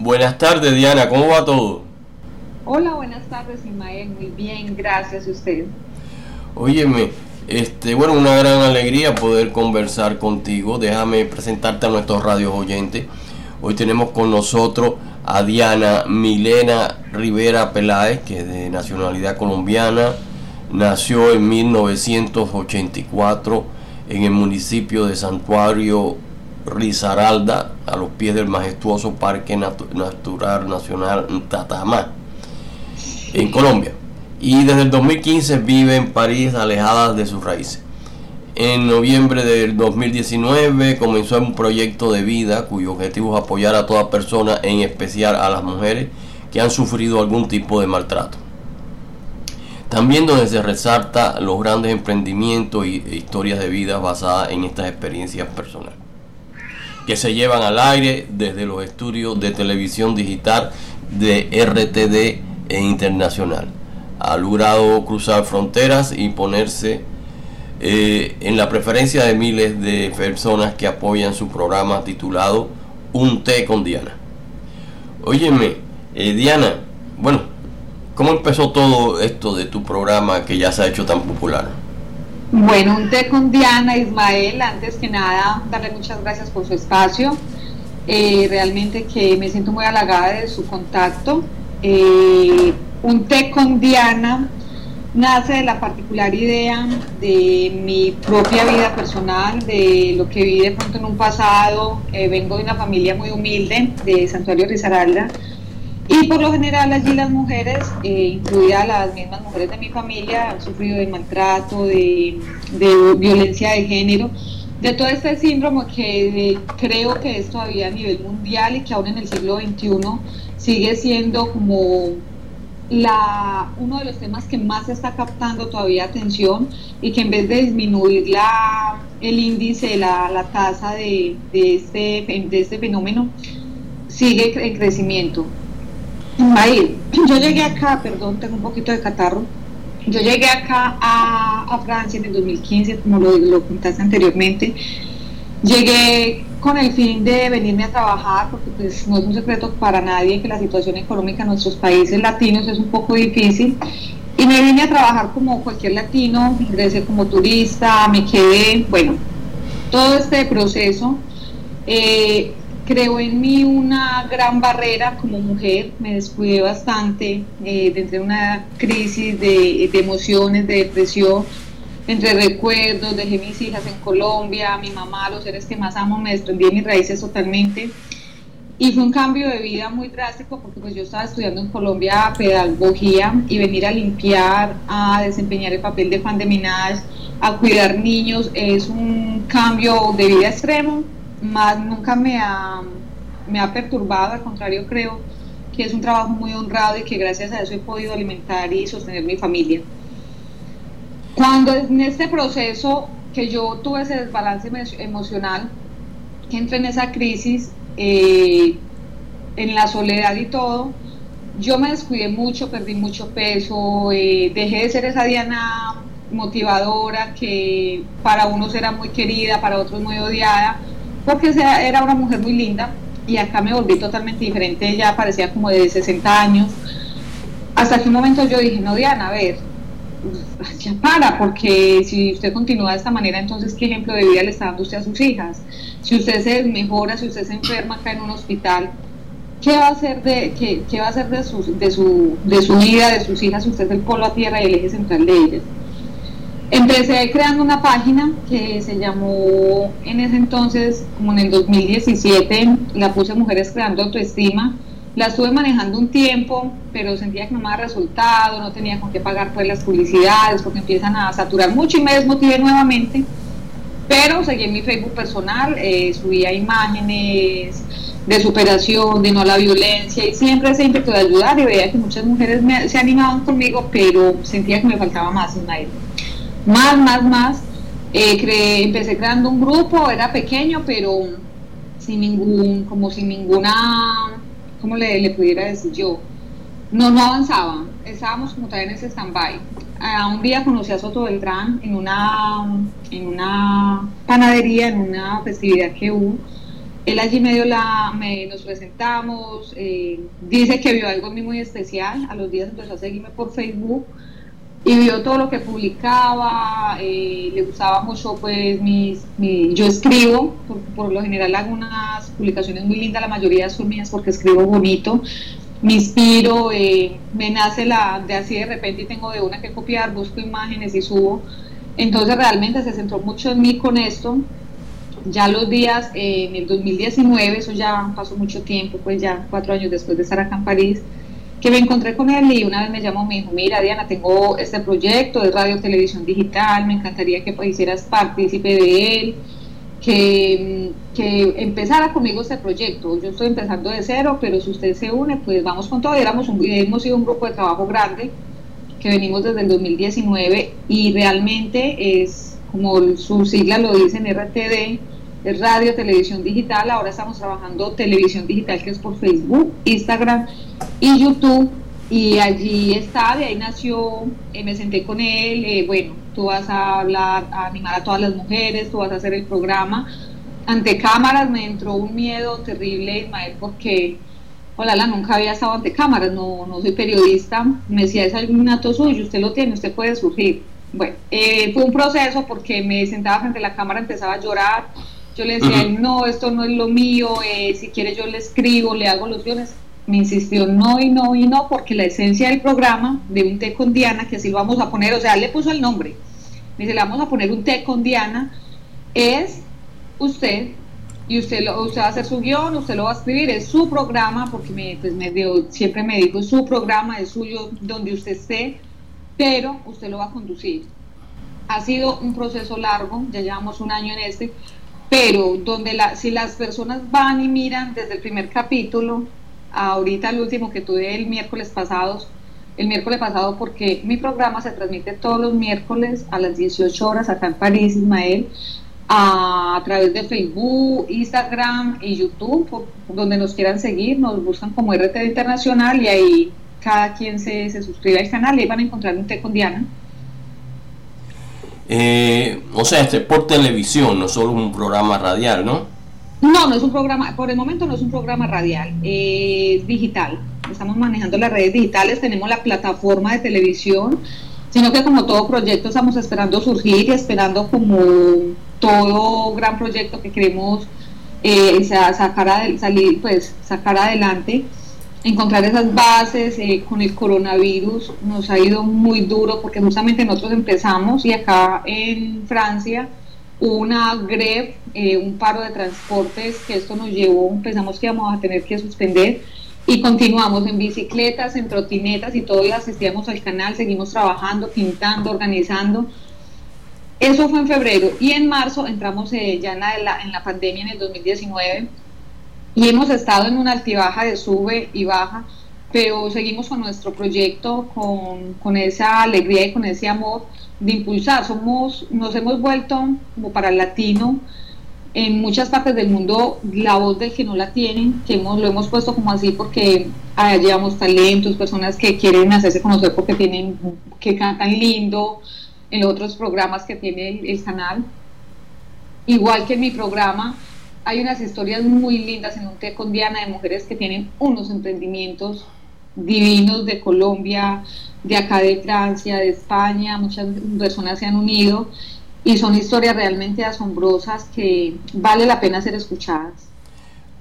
Buenas tardes, Diana, ¿cómo va todo? Hola, buenas tardes, Ismael. Muy bien, gracias a usted. Óyeme, este, bueno, una gran alegría poder conversar contigo. Déjame presentarte a nuestros radios oyentes. Hoy tenemos con nosotros a Diana Milena Rivera Peláez, que es de nacionalidad colombiana. Nació en 1984 en el municipio de Santuario Risaralda, a los pies del majestuoso Parque Natural Nacional Tatamá, en Colombia. Y desde el 2015 vive en París, alejada de sus raíces. En noviembre del 2019 comenzó un proyecto de vida cuyo objetivo es apoyar a toda persona, en especial a las mujeres que han sufrido algún tipo de maltrato. También donde se resalta los grandes emprendimientos e historias de vida basadas en estas experiencias personales, que se llevan al aire desde los estudios de televisión digital de RTD e internacional. Ha logrado cruzar fronteras y ponerse eh, en la preferencia de miles de personas que apoyan su programa titulado Un té con Diana. Óyeme, eh, Diana, bueno, ¿Cómo empezó todo esto de tu programa que ya se ha hecho tan popular? Bueno, un té con Diana Ismael, antes que nada, darle muchas gracias por su espacio. Eh, realmente que me siento muy halagada de su contacto. Eh, un té con Diana nace de la particular idea de mi propia vida personal, de lo que viví de pronto en un pasado. Eh, vengo de una familia muy humilde de Santuario Risaralda y por lo general allí las mujeres, eh, incluidas las mismas mujeres de mi familia, han sufrido de maltrato, de, violencia de género, de todo este síndrome que eh, creo que es todavía a nivel mundial y que aún en el siglo XXI sigue siendo como la, uno de los temas que más está captando todavía atención y que en vez de disminuir la, el índice, la, la tasa de, de, este, de este fenómeno, sigue en crecimiento. Ahí, yo llegué acá, perdón, tengo un poquito de catarro. Yo llegué acá a, Francia en el 2015, como lo, lo contaste anteriormente. Llegué con el fin de venirme a trabajar, porque pues no es un secreto para nadie que la situación económica en nuestros países latinos es un poco difícil. Y me vine a trabajar como cualquier latino, ingresé como turista, me quedé, bueno, todo este proceso. Eh, creo en mí una gran barrera como mujer, me descuidé bastante, eh, de una crisis de, emociones, de depresión, entre recuerdos, dejé mis hijas en Colombia, mi mamá, los seres que más amo, me desprendí de mis raíces totalmente. Y fue un cambio de vida muy drástico porque pues yo estaba estudiando en Colombia pedagogía y venir a limpiar, a desempeñar el papel de fan de minadas, a cuidar niños, es un cambio de vida extremo más nunca me ha, me ha perturbado, al contrario creo que es un trabajo muy honrado y que gracias a eso he podido alimentar y sostener mi familia. Cuando en este proceso que yo tuve ese desbalance emocional, que entré en esa crisis, eh, en la soledad y todo, yo me descuidé mucho, perdí mucho peso, eh, dejé de ser esa Diana motivadora que para unos era muy querida, para otros muy odiada, porque era una mujer muy linda y acá me volví totalmente diferente, ella parecía como de 60 años. Hasta que un momento yo dije, no Diana, a ver, ya para, porque si usted continúa de esta manera, entonces ¿qué ejemplo de vida le está dando usted a sus hijas? Si usted se desmejora, si usted se enferma acá en un hospital, ¿qué va a hacer de, qué, va a hacer de su, de, su, de su vida, de sus hijas? Usted es el polo a tierra y el eje central de ellas. Empecé creando una página que se llamó en ese entonces, como en el 2017, la puse Mujeres Creando Autoestima. La estuve manejando un tiempo, pero sentía que no me daba resultado, no tenía con qué pagar pues las publicidades, porque empiezan a saturar mucho y me desmotivé nuevamente. Pero seguí en mi Facebook personal, eh, subía imágenes de superación, de no la violencia, y siempre ese ímpetu de ayudar, y veía que muchas mujeres se animaban conmigo, pero sentía que me faltaba más en la más, más, más. Eh, empecé creando un grupo, era pequeño, pero sin ningún, como sin ninguna, ¿cómo le, le pudiera decir yo? No, no avanzaba, estábamos como todavía en ese stand-by. Uh, un día conocí a Soto Beltrán en una, en una panadería, en una festividad que hubo. Él allí medio la, me, nos presentamos, eh, dice que vio algo muy especial, a los días empezó a seguirme por Facebook y vio todo lo que publicaba, eh, le gustaba mucho pues mis, yo escribo, por, lo general hago unas publicaciones muy lindas, la mayoría son mías porque escribo bonito, me inspiro, eh, me nace la de así de repente y tengo de una que copiar, busco imágenes y subo, entonces realmente se centró mucho en mí con esto, ya los días eh, en el 2019, eso ya pasó mucho tiempo, pues ya cuatro años después de estar acá en París, que me encontré con él y una vez me llamó, me dijo, mira Diana, tengo este proyecto de radio televisión digital, me encantaría que hicieras partícipe de él, que, que, empezara conmigo este proyecto. Yo estoy empezando de cero, pero si usted se une, pues vamos con todo. Éramos un, hemos sido un grupo de trabajo grande que venimos desde el 2019 y realmente es, como su sigla lo dice en RTD, radio, televisión digital. Ahora estamos trabajando televisión digital que es por Facebook, Instagram y YouTube. Y allí está, de ahí nació, eh, me senté con él, eh, bueno, tú vas a hablar, a animar a todas las mujeres, tú vas a hacer el programa. Ante cámaras me entró un miedo terrible, Ismael, porque, hola, nunca había estado ante cámaras, no, no soy periodista. Me decía, es algún nato suyo, usted lo tiene, usted puede surgir. Bueno, eh, fue un proceso porque me sentaba frente a la cámara, empezaba a llorar, yo le decía, no, esto no es lo mío, eh, si quiere yo le escribo, le hago los guiones. Me insistió no y no y no, porque la esencia del programa de un té con Diana, que así lo vamos a poner, o sea, le puso el nombre, me dice, le vamos a poner un té con Diana, es usted, y usted, lo, usted va a hacer su guion, usted lo va a escribir, es su programa, porque me, pues me dio, siempre me dijo, su programa, es suyo, donde usted esté, pero usted lo va a conducir. Ha sido un proceso largo, ya llevamos un año en este, pero donde la, si las personas van y miran desde el primer capítulo, ahorita el último que tuve el miércoles pasado, el miércoles pasado porque mi programa se transmite todos los miércoles a las 18 horas acá en París, Ismael, a, través de Facebook, Instagram y YouTube, donde nos quieran seguir, nos buscan como RTD Internacional y ahí cada quien se, se suscribe al canal y van a encontrar un té con Diana eh, o sea, este por televisión, no solo un programa radial, ¿no? No, no es un programa, por el momento no es un programa radial, es digital. Estamos manejando las redes digitales, tenemos la plataforma de televisión, sino que como todo proyecto estamos esperando surgir y esperando como todo gran proyecto que queremos eh, sacar, salir, pues, sacar adelante encontrar esas bases eh, con el coronavirus nos ha ido muy duro porque justamente nosotros empezamos y acá en Francia una greve, eh, un paro de transportes que esto nos llevó, pensamos que íbamos a tener que suspender y continuamos en bicicletas, en trotinetas y todo y asistíamos al canal, seguimos trabajando, pintando, organizando. Eso fue en febrero y en marzo entramos eh, ya en la, en la pandemia en el 2019 y hemos estado en una altibaja de sube y baja, pero seguimos con nuestro proyecto, con, con esa alegría y con ese amor de impulsar. Somos, nos hemos vuelto como para el latino en muchas partes del mundo la voz del que no la tienen, que hemos, lo hemos puesto como así porque allá llevamos talentos, personas que quieren hacerse conocer porque tienen, que cantan lindo en otros programas que tiene el canal. Igual que en mi programa, hay unas historias muy lindas en un té con Diana de mujeres que tienen unos emprendimientos divinos de Colombia, de acá de Francia, de España, muchas personas se han unido y son historias realmente asombrosas que vale la pena ser escuchadas.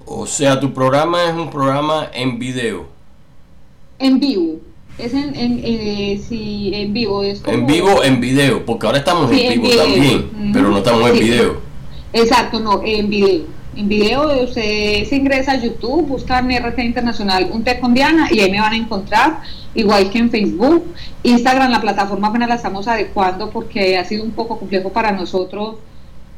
O sea, tu programa es un programa en video. En vivo. Es en, en, eh, en vivo. Es En vivo, en video, porque ahora estamos en, vivo también, pero no estamos en video. Exacto, no, en video en video, usted se ingresa a YouTube, busca en RT Internacional un té con Diana y ahí me van a encontrar, igual que en Facebook. Instagram, la plataforma apenas la estamos adecuando porque ha sido un poco complejo para nosotros,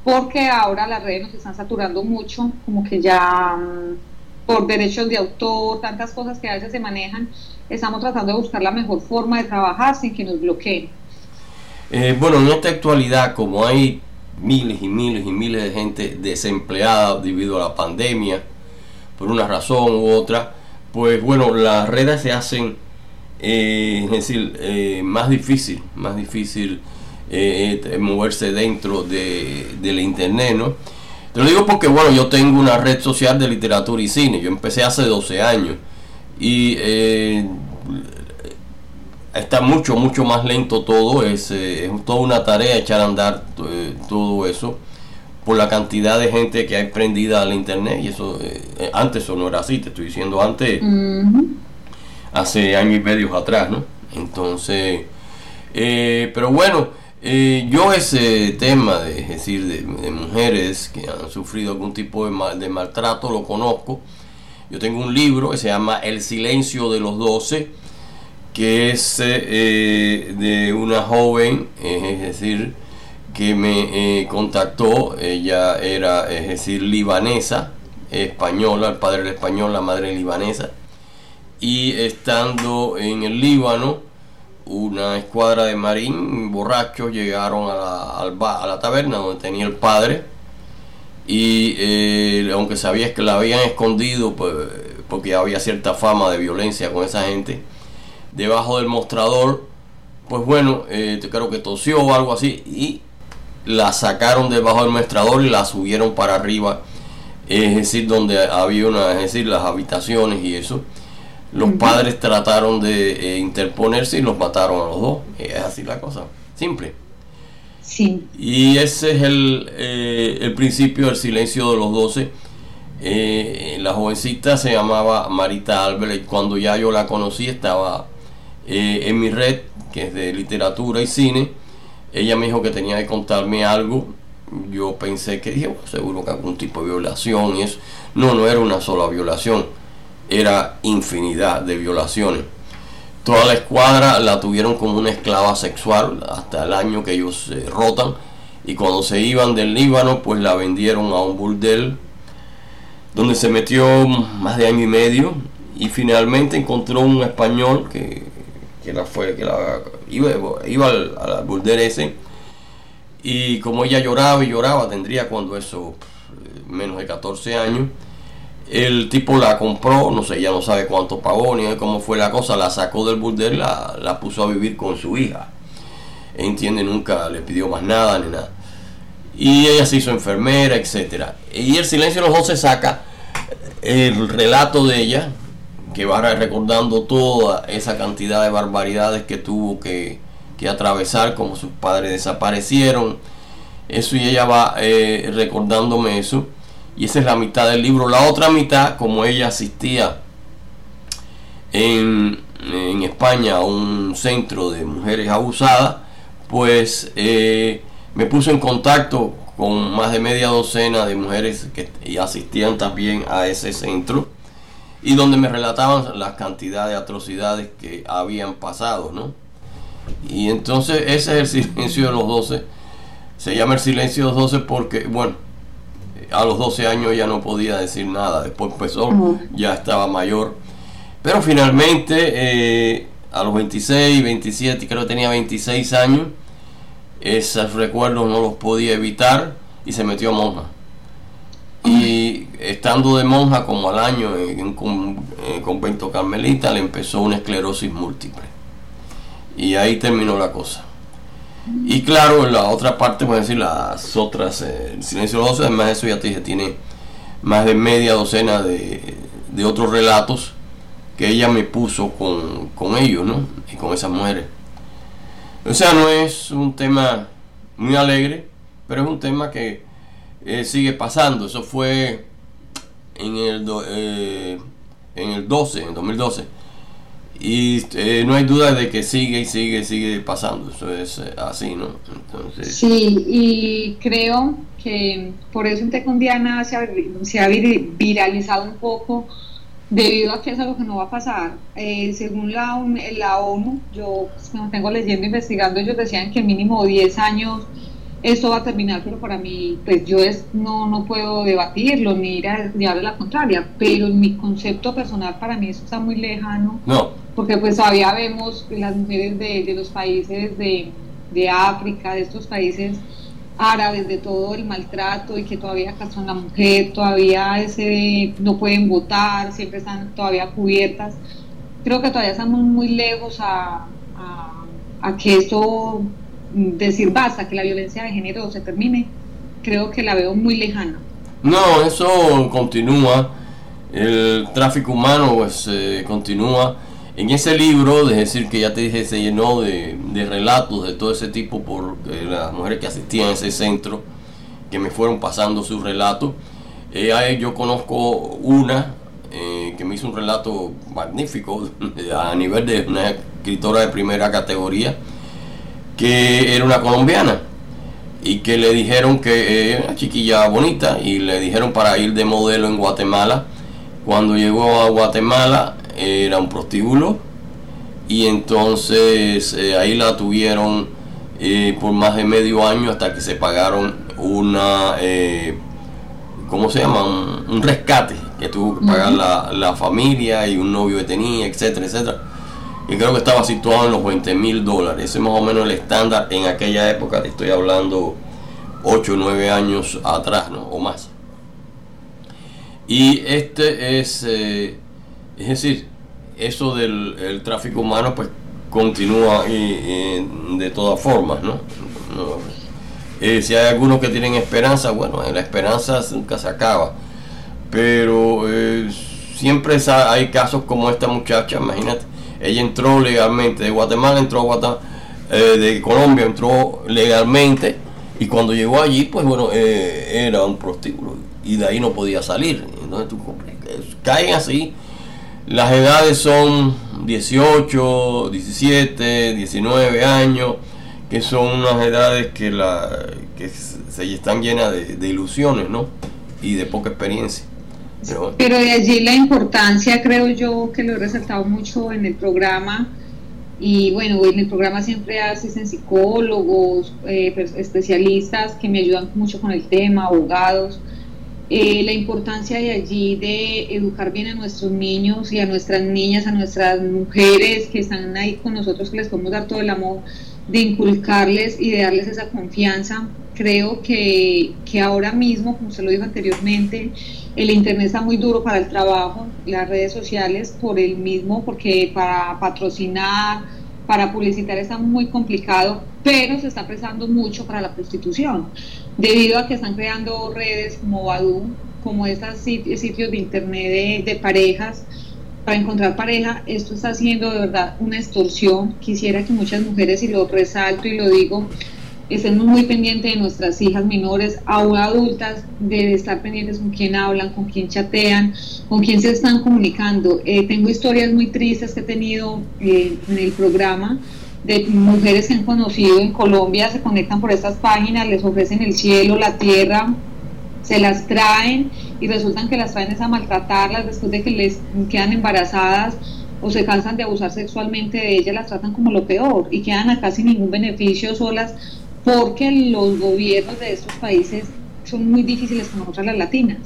porque ahora las redes nos están saturando mucho, como que ya mm, por derechos de autor, tantas cosas que a veces se manejan, estamos tratando de buscar la mejor forma de trabajar sin que nos bloqueen. Eh, bueno, en esta actualidad, como hay miles y miles y miles de gente desempleada debido a la pandemia, por una razón u otra, pues bueno, las redes se hacen, eh, es decir, eh, más difícil, más difícil eh, moverse dentro de, la internet, ¿no? Te lo digo porque, bueno, yo tengo una red social de literatura y cine. Yo empecé hace 12 años y eh, está mucho, mucho más lento todo. Es, eh, es toda una tarea echar a andar eh, todo eso por la cantidad de gente que hay prendida al internet. Y eso, antes eso no era así, te estoy diciendo antes, hace años y medio atrás, ¿no? Entonces, pero bueno. yo ese tema de, decir, de, mujeres que han sufrido algún tipo de, de maltrato lo conozco yo tengo un libro que se llama El silencio de los doce, que es eh, de una joven, es decir, que me eh, contactó, ella era, es decir, libanesa, española, el padre era español, la madre libanesa, y estando en el Líbano, una escuadra de marín borrachos llegaron a la, a la taberna donde tenía el padre, y eh, aunque sabía que la habían escondido pues, porque había cierta fama de violencia con esa gente, debajo del mostrador, pues bueno, eh, creo que tosió o algo así y la sacaron debajo del mostrador y la subieron para arriba, es decir, donde había una, es decir, las habitaciones y eso. Los padres trataron de eh, interponerse y los mataron a los dos. Es así la cosa, simple. Y ese es el, eh, el, principio del silencio de los doce. Eh, la jovencita se llamaba Marita y cuando ya yo la conocí estaba eh, en mi red, que es de literatura y cine. Ella me dijo que tenía que contarme algo. Yo pensé que dije, seguro que algún tipo de violación y eso. No, no era una sola violación, era infinidad de violaciones. Toda la escuadra la tuvieron como una esclava sexual hasta el año que ellos se rotan. Y cuando se iban del Líbano, pues la vendieron a un burdel donde se metió más de año y medio y finalmente encontró un español que, la fue que la iba, iba al, al burdel ese y como ella lloraba y lloraba tendría cuando eso menos de 14 años el tipo la compró, no sé, ya no sabe cuánto pagó ni cómo fue la cosa, la sacó del burdel, la, la puso a vivir con su hija. Entiende, nunca le pidió más nada ni nada. Y ella se hizo enfermera, etcétera. Y el silencio de los dos saca el relato de ella, que va recordando toda esa cantidad de barbaridades que tuvo que, que atravesar, como sus padres desaparecieron. Eso y ella va eh, recordándome eso y esa es la mitad del libro. La otra mitad, como ella asistía en, España a un centro de mujeres abusadas, pues eh, me puso en contacto con más de media docena de mujeres que asistían también a ese centro y donde me relataban la cantidad de atrocidades que habían pasado, ¿no? Y entonces ese es el silencio de los doce. Se llama el silencio de los doce porque, bueno, a los 12 años ya no podía decir nada, después empezó, ya estaba mayor. Pero finalmente, eh, a los 26, 27, creo que tenía 26 años, esos recuerdos no los podía evitar y se metió a monja. Y estando de monja como al año en un convento carmelita, le empezó una esclerosis múltiple. Y ahí terminó la cosa. Y claro, en la otra parte, pueden decir, las otras, eh, el silencio de los además eso ya te dije, tiene más de media docena de, de otros relatos que ella me puso con, con ellos, ¿no? Y con esas mujeres. O sea, no es un tema muy alegre, pero es un tema que eh, sigue pasando. Eso fue en el, eh, en el 12, en 2012 y eh, no hay duda de que sigue y sigue, sigue pasando. Eso es eh, así, ¿no? Entonces... Sí, y creo que por eso en Tecundiana se ha, se ha viralizado un poco debido a que es algo que no va a pasar. Eh, según la, la ONU, yo pues, cuando tengo leyendo, investigando, ellos decían que mínimo 10 años esto va a terminar, pero para mí, pues yo es, no, no puedo debatirlo ni ir a darle la contraria, pero en mi concepto personal para mí eso está muy lejano. No. Porque pues todavía vemos las mujeres de, de los países de, de, África, de estos países árabes, de todo el maltrato y que todavía castran a la mujer, todavía ese no pueden votar, siempre están todavía cubiertas. Creo que todavía estamos muy lejos a, a, a que esto decir basta, que la violencia de género se termine, creo que la veo muy lejana. No, eso continúa. El tráfico humano pues eh, continúa. En ese libro, es decir, que ya te dije, se llenó de, relatos de todo ese tipo por eh, las mujeres que asistían a ese centro, que me fueron pasando sus relatos. Eh, yo conozco una que me hizo un relato magnífico a nivel de una escritora de primera categoría, que era una colombiana y que le dijeron que era una chiquilla bonita y le dijeron para ir de modelo en Guatemala. Cuando llegó a Guatemala era un prostíbulo y entonces eh, ahí la tuvieron eh, por más de medio año hasta que se pagaron una, eh, ¿cómo se llama? Un, rescate que tuvo que pagar la, la, familia y un novio que tenía, etcétera, etcétera. Y creo que estaba situado en los 20 mil dólares. Ese es más o menos el estándar en aquella época, te estoy hablando 8 o 9 años atrás, ¿no? O más. Y este es, es decir, eso del tráfico humano pues continúa de todas formas, ¿no? Eh, si hay algunos que tienen esperanza, bueno, la esperanza nunca se acaba, pero eh, siempre hay casos como esta muchacha, imagínate, ella entró legalmente, de Guatemala entró a Guatemala, eh, de Colombia entró legalmente y cuando llegó allí, pues bueno, era un prostíbulo y de ahí no podía salir, entonces tú caen así las edades son 18, 17, 19 años, que son unas edades que, la, que se están llenas de, ilusiones, ¿no? Y de poca experiencia. Pero, de allí la importancia, creo yo, que lo he resaltado mucho en el programa. Y bueno, en el programa siempre asisten psicólogos, eh, especialistas que me ayudan mucho con el tema, abogados eh, la importancia de allí de educar bien a nuestros niños y a nuestras niñas, a nuestras mujeres que están ahí con nosotros, que les podemos dar todo el amor, de inculcarles y de darles esa confianza. Creo que, que ahora mismo, como se lo dijo anteriormente, el Internet está muy duro para el trabajo, las redes sociales por el mismo, porque para patrocinar, para publicitar está muy complicado, pero se está prestando mucho para la prostitución debido a que están creando redes como Badu, como estos sitios de internet de, parejas, para encontrar pareja, esto está haciendo de verdad una extorsión. Quisiera que muchas mujeres, y lo resalto y lo digo, estemos muy pendientes de nuestras hijas menores, aún adultas, de estar pendientes con quién hablan, con quién chatean, con quién se están comunicando. Eh, tengo historias muy tristes que he tenido eh, en el programa de mujeres que han conocido en Colombia, se conectan por estas páginas, les ofrecen el cielo, la tierra, se las traen y resultan que las traen a maltratarlas después de que les quedan embarazadas o se cansan de abusar sexualmente de ellas, las tratan como lo peor y quedan acá sin ningún beneficio solas porque los gobiernos de estos países son muy difíciles con nosotras las latinas,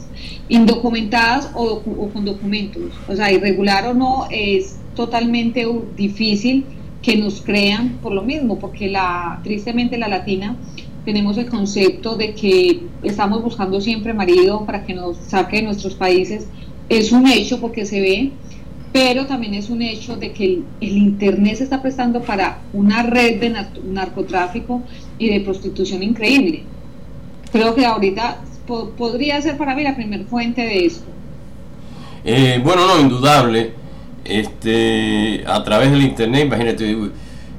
indocumentadas o, o con documentos, o sea, irregular o no, es totalmente difícil que nos crean por lo mismo, porque la, tristemente la latina tenemos el concepto de que estamos buscando siempre marido para que nos saque de nuestros países. Es un hecho porque se ve, pero también es un hecho de que el, Internet se está prestando para una red de narcotráfico y de prostitución increíble. Creo que ahorita podría ser para mí la primera fuente de esto. Eh, bueno, no, indudable este, a través del internet, imagínate,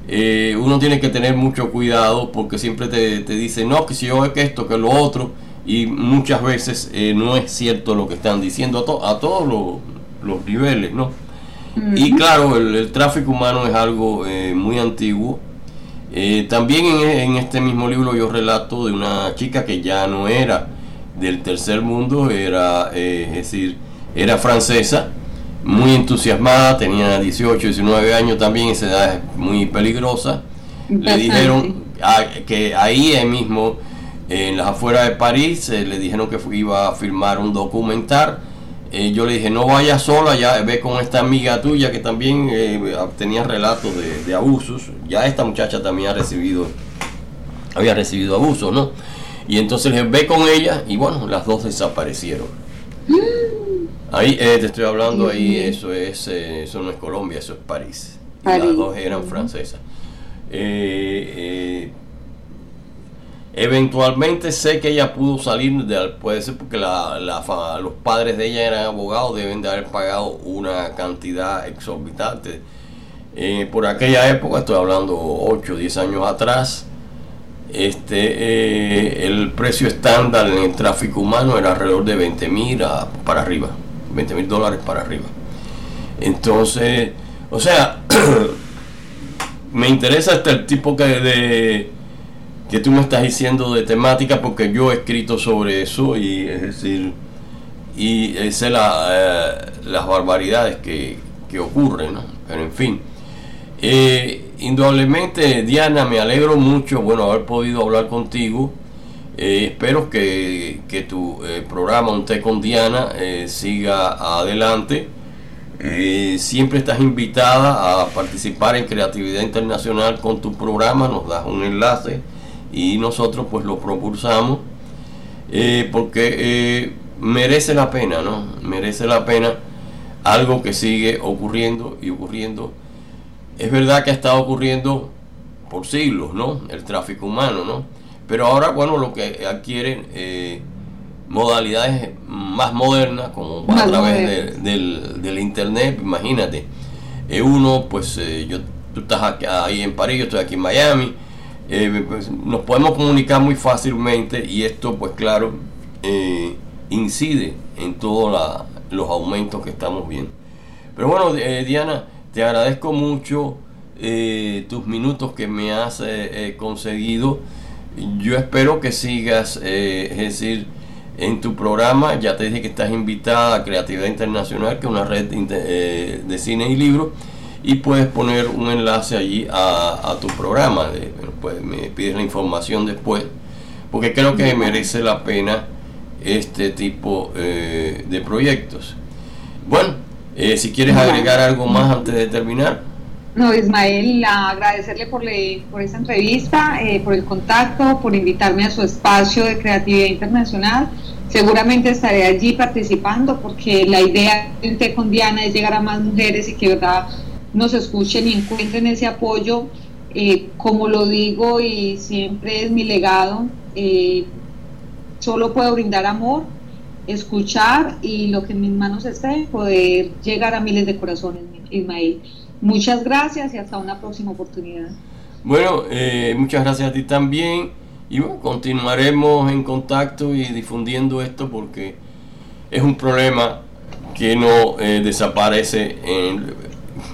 eh, uno tiene que tener mucho cuidado porque siempre te, te dicen, no, que si yo que esto, que lo otro, y muchas veces eh, no es cierto lo que están diciendo a, a todos los, niveles, ¿no? Y claro, el, tráfico humano es algo eh, muy antiguo. también en, en, este mismo libro yo relato de una chica que ya no era del tercer mundo, era, es decir, era francesa, muy entusiasmada, tenía 18, 19 años también, esa edad es muy peligrosa. Le dijeron que ahí mismo, en las afueras de París, eh, le dijeron que iba a filmar un documental. Eh, yo le dije, no vaya sola, ya ve con esta amiga tuya que también eh, tenía relatos de, abusos. Ya esta muchacha también ha recibido, había recibido abusos, ¿no? Y entonces le ve con ella y bueno, las dos desaparecieron. Mm. Ahí eh, te estoy hablando, ahí eso es, eso no es Colombia, eso es París. las dos eran francesas. Eh, Eventualmente sé que ella pudo salir, de, puede ser porque la, los padres de ella eran abogados, deben de haber pagado una cantidad exorbitante. Eh, por aquella época, estoy hablando 8 o 10 años atrás, este, eh, el precio estándar en el tráfico humano era alrededor de 20 mil para arriba, 20 mil dólares para arriba. Entonces, o sea, me interesa el tipo que de que tú me estás diciendo de temática porque yo he escrito sobre eso y es decir y sé la, eh, las barbaridades que, que, ocurren pero en fin. Eh, indudablemente Diana me alegro mucho bueno haber podido hablar contigo. Eh, espero que, que tu programa Un Té con Diana siga adelante. Siempre estás invitada a participar en Creatividad Internacional con tu programa, nos das un enlace y nosotros pues lo propulsamos eh, porque eh, merece la pena, ¿no? Merece la pena algo que sigue ocurriendo y ocurriendo. Es verdad que ha estado ocurriendo por siglos, ¿no? El tráfico humano, ¿no? Pero ahora, bueno, lo que adquieren eh, modalidades más modernas, como a través del, del, Internet, imagínate. uno, pues yo, tú estás ahí en París, yo estoy aquí en Miami, eh, pues, nos podemos comunicar muy fácilmente y esto pues claro eh, incide en todos los aumentos que estamos viendo. Pero bueno, eh, Diana, te agradezco mucho tus minutos que me has conseguido. Yo espero que sigas, es decir, en tu programa, ya te dije que estás invitada a Creatividad Internacional, que es una red de cine y libros y puedes poner un enlace allí a, tu programa. pues me pides la información después, porque creo que merece la pena este tipo eh, de proyectos. Bueno, eh, si quieres agregar algo más antes de terminar. No, Ismael, agradecerle por, le, por esta entrevista, eh, por el contacto, por invitarme a su espacio de creatividad internacional. Seguramente estaré allí participando porque la idea de con Diana es llegar a más mujeres y que verdad nos escuchen y encuentren ese apoyo. Eh, como lo digo y siempre es mi legado, eh, solo puedo brindar amor, escuchar y lo que en mis manos esté, poder llegar a miles de corazones, Ismael. Muchas gracias y hasta una próxima oportunidad. Bueno, eh, muchas gracias a ti también y bueno, continuaremos en contacto y difundiendo esto porque es un problema que no desaparece en,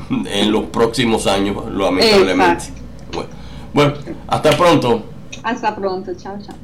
en los próximos años, lamentablemente. Bueno, bueno, hasta pronto. Hasta pronto, chao, chao.